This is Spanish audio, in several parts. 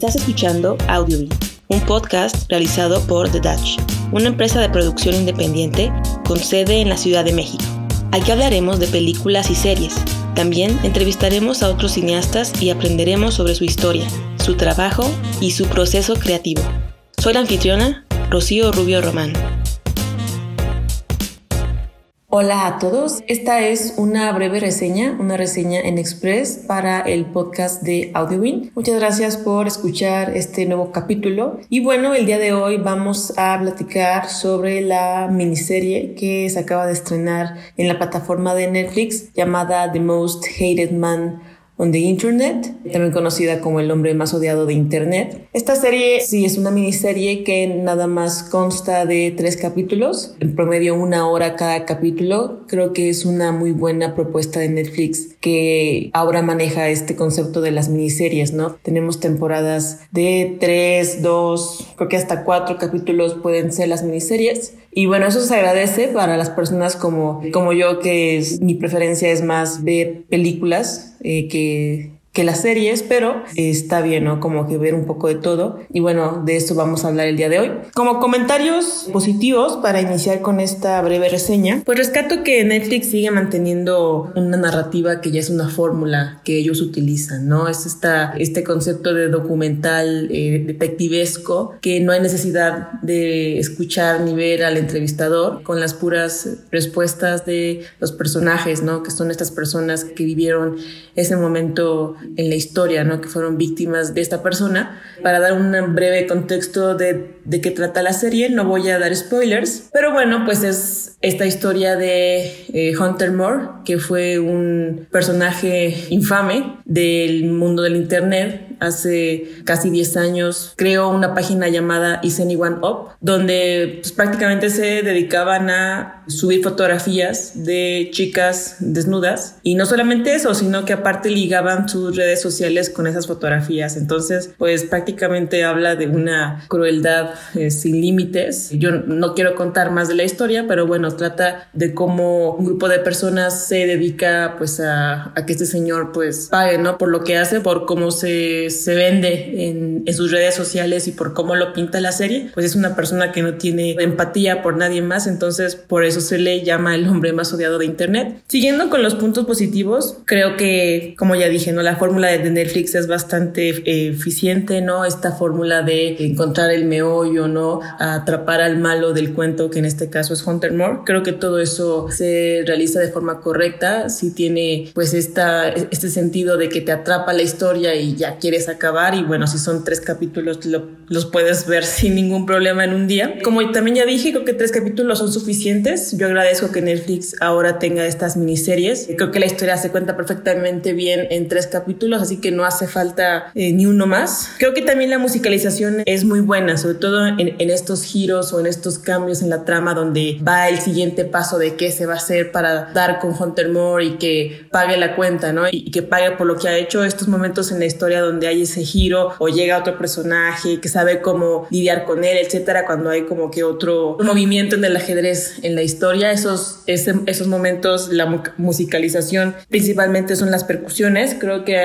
Estás escuchando Audiobeat, un podcast realizado por The Dutch, una empresa de producción independiente con sede en la Ciudad de México. Aquí hablaremos de películas y series. También entrevistaremos a otros cineastas y aprenderemos sobre su historia, su trabajo y su proceso creativo. Soy la anfitriona, Rocío Rubio Román. Hola a todos, esta es una breve reseña, una reseña en Express para el podcast de AudioWin. Muchas gracias por escuchar este nuevo capítulo. Y bueno, el día de hoy vamos a platicar sobre la miniserie que se acaba de estrenar en la plataforma de Netflix llamada The Most Hated Man on the Internet, también conocida como El hombre más odiado de Internet. Esta serie sí es una miniserie que nada más consta de tres capítulos, en promedio una hora cada capítulo. Creo que es una muy buena propuesta de Netflix que ahora maneja este concepto de las miniseries, ¿no? Tenemos temporadas de tres, dos, creo que hasta cuatro capítulos pueden ser las miniseries. Y bueno, eso se agradece para las personas como, como yo, que es, mi preferencia es más ver películas eh, que you que las series, pero está bien, ¿no? Como que ver un poco de todo. Y bueno, de esto vamos a hablar el día de hoy. Como comentarios positivos para iniciar con esta breve reseña, pues rescato que Netflix sigue manteniendo una narrativa que ya es una fórmula que ellos utilizan, ¿no? Es esta, este concepto de documental eh, detectivesco que no hay necesidad de escuchar ni ver al entrevistador con las puras respuestas de los personajes, ¿no? Que son estas personas que vivieron ese momento en la historia, ¿no? Que fueron víctimas de esta persona. Para dar un breve contexto de, de qué trata la serie, no voy a dar spoilers, pero bueno, pues es esta historia de eh, Hunter Moore, que fue un personaje infame del mundo del Internet. Hace casi 10 años creó una página llamada Is Anyone Up, donde pues, prácticamente se dedicaban a subir fotografías de chicas desnudas. Y no solamente eso, sino que aparte ligaban sus redes sociales con esas fotografías. Entonces, pues prácticamente habla de una crueldad eh, sin límites. Yo no quiero contar más de la historia, pero bueno, trata de cómo un grupo de personas se dedica pues a, a que este señor pues pague, ¿no? Por lo que hace, por cómo se, se vende en, en sus redes sociales y por cómo lo pinta la serie. Pues es una persona que no tiene empatía por nadie más, entonces por eso se le llama el hombre más odiado de Internet. Siguiendo con los puntos positivos, creo que, como ya dije, ¿no? La fórmula de Netflix es bastante eh, eficiente, ¿no? Esta fórmula de encontrar el meollo, ¿no? Atrapar al malo del cuento, que en este caso es Hunter Moore. Creo que todo eso se realiza de forma correcta, si tiene pues esta, este sentido de que te atrapa la historia y ya quieres acabar y bueno, si son tres capítulos los puedes ver sin ningún problema en un día. Como también ya dije, creo que tres capítulos son suficientes. Yo agradezco que Netflix ahora tenga estas miniseries. Creo que la historia se cuenta perfectamente bien en tres capítulos, así que no hace falta eh, ni uno más. Creo que también la musicalización es muy buena, sobre todo en, en estos giros o en estos cambios en la trama donde va el siguiente paso de qué se va a hacer para dar con Hunter Moore y que pague la cuenta, ¿no? Y, que pague por lo que ha hecho estos momentos en la historia donde hay ese giro o llega otro personaje que sabe cómo lidiar con él, etcétera, cuando hay como que otro movimiento en el ajedrez en la historia, esos, esos momentos, la musicalización principalmente son las percusiones, creo que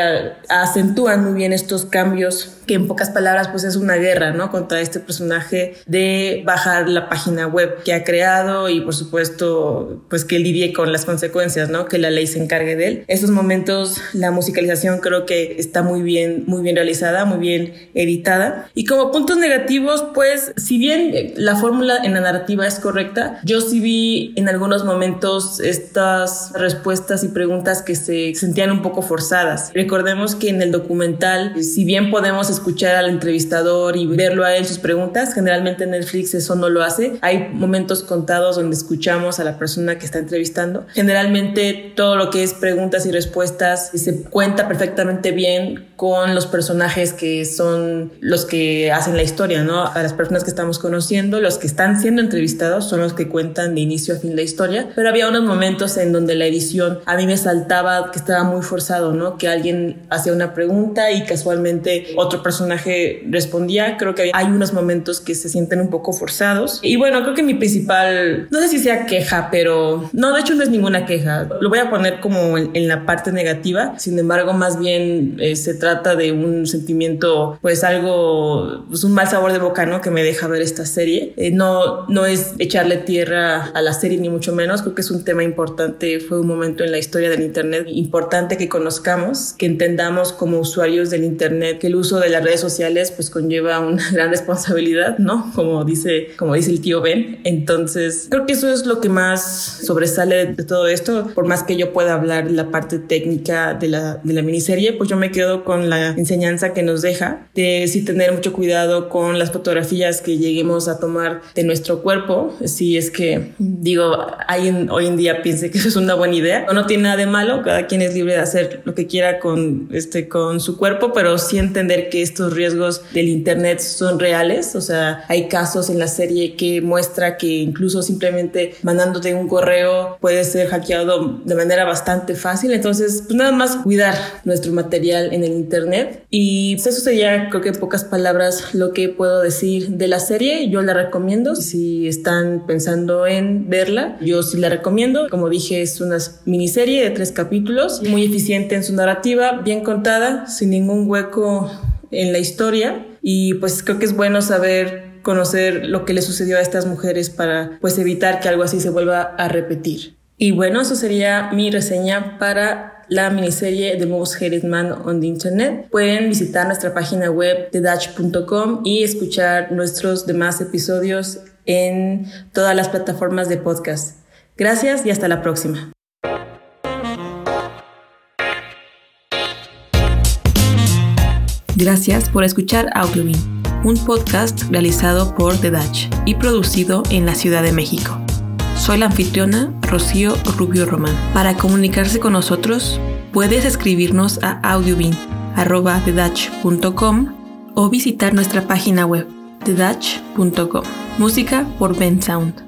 acentúan muy bien estos cambios que en pocas palabras pues es una guerra, ¿no? Contra este personaje de bajar la página web que ha creado y por supuesto pues que lidie con las consecuencias, ¿no? Que la ley se encargue de él. Estos momentos la musicalización creo que está muy bien, muy bien realizada, muy bien editada. Y como puntos negativos pues si bien la fórmula en la narrativa es correcta, yo sí vi en algunos momentos estas respuestas y preguntas que se sentían un poco forzadas. Recordemos que en el documental, si bien podemos escuchar al entrevistador y verlo a él sus preguntas. Generalmente Netflix eso no lo hace. Hay momentos contados donde escuchamos a la persona que está entrevistando. Generalmente todo lo que es preguntas y respuestas se cuenta perfectamente bien con los personajes que son los que hacen la historia, ¿no? A las personas que estamos conociendo, los que están siendo entrevistados son los que cuentan de inicio a fin la historia, pero había unos momentos en donde la edición a mí me saltaba que estaba muy forzado, ¿no? Que alguien hacía una pregunta y casualmente otro personaje respondía. Creo que hay unos momentos que se sienten un poco forzados. Y bueno, creo que mi principal, no sé si sea queja, pero no, de hecho no es ninguna queja. Lo voy a poner como en, la parte negativa. Sin embargo, más bien eh, se trata de un sentimiento, pues algo, pues un mal sabor de boca, ¿no? Que me deja ver esta serie. Eh, no, no es echarle tierra a la serie ni mucho menos, creo que es un tema importante, fue un momento en la historia del Internet importante que conozcamos, que entendamos como usuarios del Internet que el uso de las redes sociales pues conlleva una gran responsabilidad, ¿no? Como dice, como dice el tío Ben. Entonces, creo que eso es lo que más sobresale de todo esto, por más que yo pueda hablar la parte técnica de la, de la miniserie, pues yo me quedo con la enseñanza que nos deja de sí tener mucho cuidado con las fotografías que lleguemos a tomar de nuestro cuerpo, si es que, digo, alguien hoy en día piense que eso es una buena idea, o no tiene nada de malo, cada quien es libre de hacer lo que quiera con, este, con su cuerpo, pero sí entender que estos riesgos del Internet son reales, o sea, hay casos en la serie que muestra que incluso simplemente mandándote un correo puede ser hackeado de manera bastante fácil, entonces, pues nada más cuidar nuestro material en el Internet. Y pues, eso sería, creo que en pocas palabras, lo que puedo decir de la serie, yo la recomiendo, si están pensando en verla, yo sí la recomiendo, como dije, es una miniserie de tres capítulos, muy eficiente en su narrativa, bien contada, sin ningún hueco en la historia. Y pues creo que es bueno saber conocer lo que le sucedió a estas mujeres para pues evitar que algo así se vuelva a repetir. Y bueno, eso sería mi reseña para la miniserie The Most Hated Man on the Internet. Pueden visitar nuestra página web de Dutch.com y escuchar nuestros demás episodios en todas las plataformas de podcast. Gracias y hasta la próxima. Gracias por escuchar Audiobin, un podcast realizado por The Dutch y producido en la Ciudad de México. Soy la anfitriona Rocío Rubio Román. Para comunicarse con nosotros, puedes escribirnos a audiobin.com o visitar nuestra página web, thedutch.com. Música por Ben Sound.